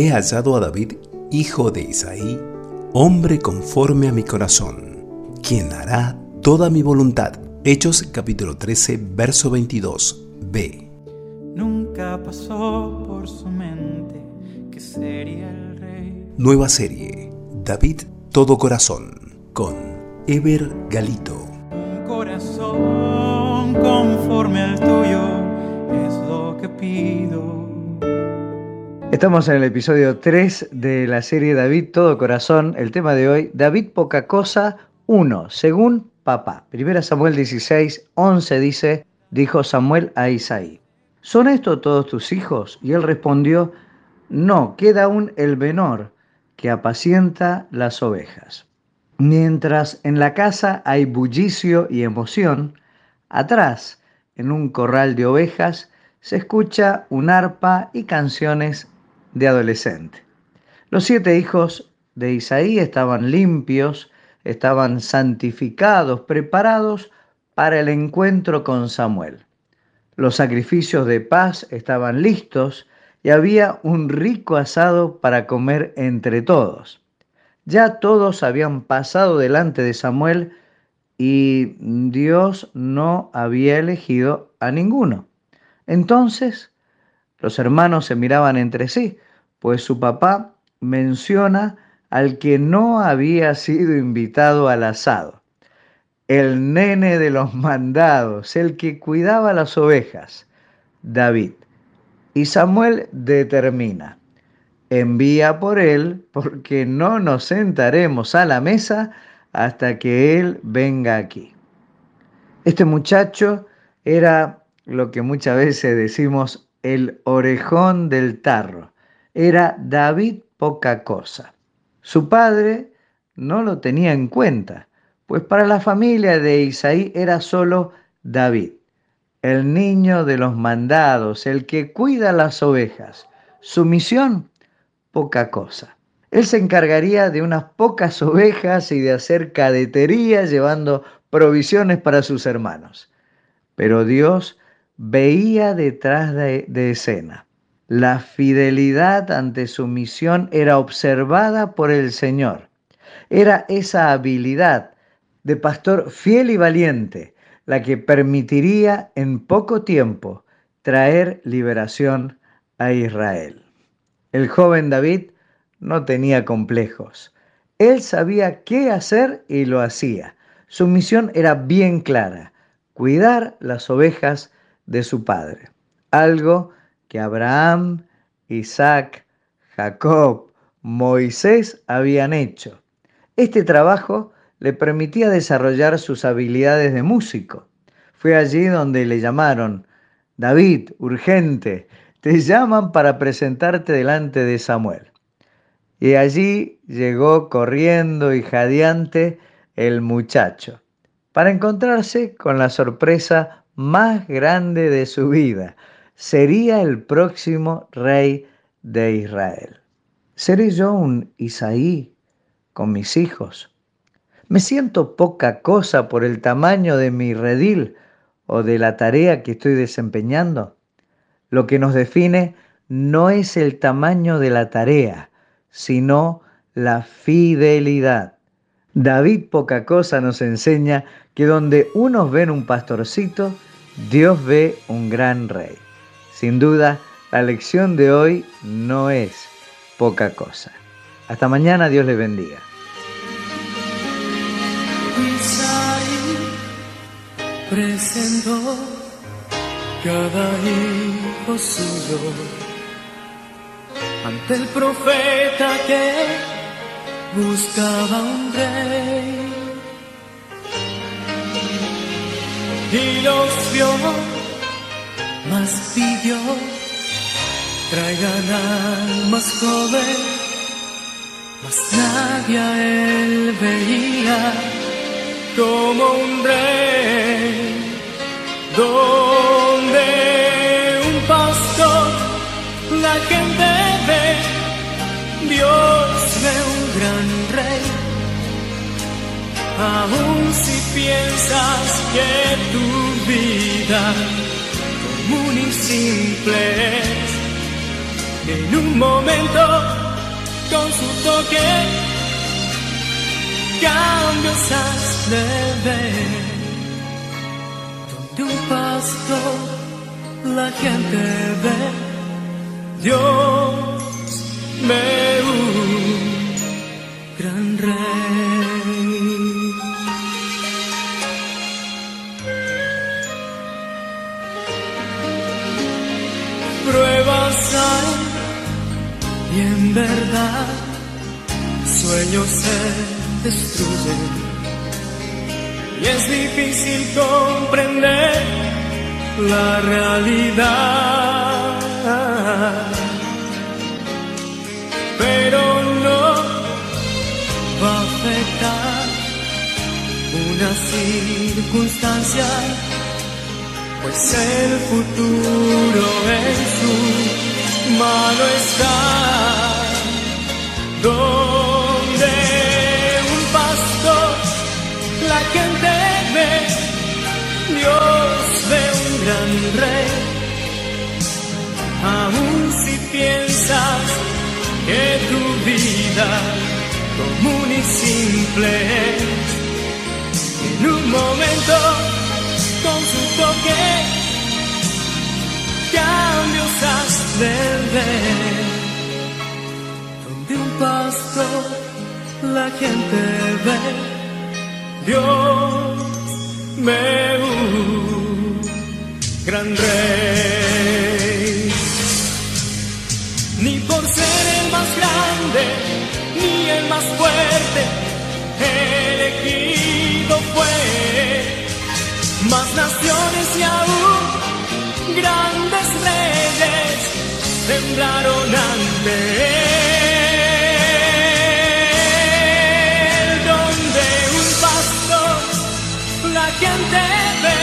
He hallado a David, hijo de Isaí, hombre conforme a mi corazón, quien hará toda mi voluntad. Hechos capítulo 13, verso 22, b. Nunca pasó por su mente que sería el rey. Nueva serie, David Todo Corazón, con Ever Galito. Un corazón conforme al tuyo es lo que pido. Estamos en el episodio 3 de la serie David Todo Corazón. El tema de hoy, David Poca Cosa 1, según papá. Primera Samuel 16, 11 dice, dijo Samuel a Isaí, ¿son estos todos tus hijos? Y él respondió, no, queda aún el menor que apacienta las ovejas. Mientras en la casa hay bullicio y emoción, atrás, en un corral de ovejas, se escucha un arpa y canciones de adolescente. Los siete hijos de Isaí estaban limpios, estaban santificados, preparados para el encuentro con Samuel. Los sacrificios de paz estaban listos y había un rico asado para comer entre todos. Ya todos habían pasado delante de Samuel y Dios no había elegido a ninguno. Entonces los hermanos se miraban entre sí, pues su papá menciona al que no había sido invitado al asado, el nene de los mandados, el que cuidaba las ovejas, David. Y Samuel determina, envía por él, porque no nos sentaremos a la mesa hasta que él venga aquí. Este muchacho era lo que muchas veces decimos el orejón del tarro. Era David poca cosa. Su padre no lo tenía en cuenta, pues para la familia de Isaí era solo David, el niño de los mandados, el que cuida las ovejas. Su misión, poca cosa. Él se encargaría de unas pocas ovejas y de hacer cadetería llevando provisiones para sus hermanos. Pero Dios veía detrás de, escena. La fidelidad ante su misión era observada por el Señor. Era esa habilidad de pastor fiel y valiente la que permitiría en poco tiempo traer liberación a Israel. El joven David no tenía complejos. Él sabía qué hacer y lo hacía. Su misión era bien clara, cuidar las ovejas de su padre, algo que Abraham, Isaac, Jacob, Moisés habían hecho. Este trabajo le permitía desarrollar sus habilidades de músico. Fue allí donde le llamaron, David, urgente, te llaman para presentarte delante de Samuel. Y allí llegó corriendo y jadeante el muchacho, para encontrarse con la sorpresa más grande de su vida. Sería el próximo rey de Israel. ¿Seré yo un Isaí con mis hijos? ¿Me siento poca cosa por el tamaño de mi redil o de la tarea que estoy desempeñando? Lo que nos define no es el tamaño de la tarea, sino la fidelidad. David poca cosa nos enseña que donde unos ven un pastorcito, Dios ve un gran rey. Sin duda, la lección de hoy no es poca cosa. Hasta mañana, Dios le bendiga. presentó cada hijo suyo ante el profeta que buscaba un rey y los vio, más pidió, traigan al más joven, mas nadie a él veía como un rey, donde un pastor, la gente ve, Dios ve un gran rey. Aun si piensas que tu vida común y simple en un momento con su toque cambios has de ver. Donde pasto la gente ve, Dios me un gran rey. Y es difícil comprender la realidad. Pero no va a afectar una circunstancia, pues el futuro en su mano está. Rey. Aún si piensas que tu vida común y simple en un momento con su toque cambios has de ver donde un pasto la gente ve, Dios me gran rey. Ni por ser el más grande, ni el más fuerte, elegido fue. Más naciones y aún grandes reyes temblaron ante él. Donde un pastor la gente ve,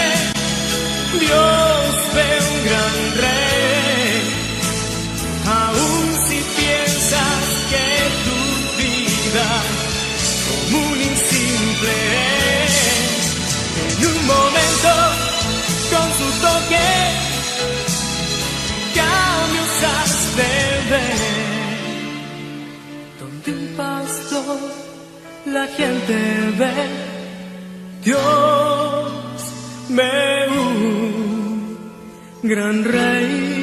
Dios con su toque cambios has de ver. Donde un pastor la gente ve, Dios me un gran rey.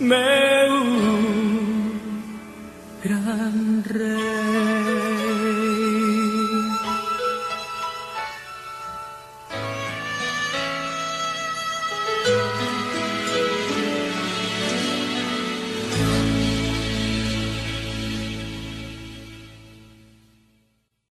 Me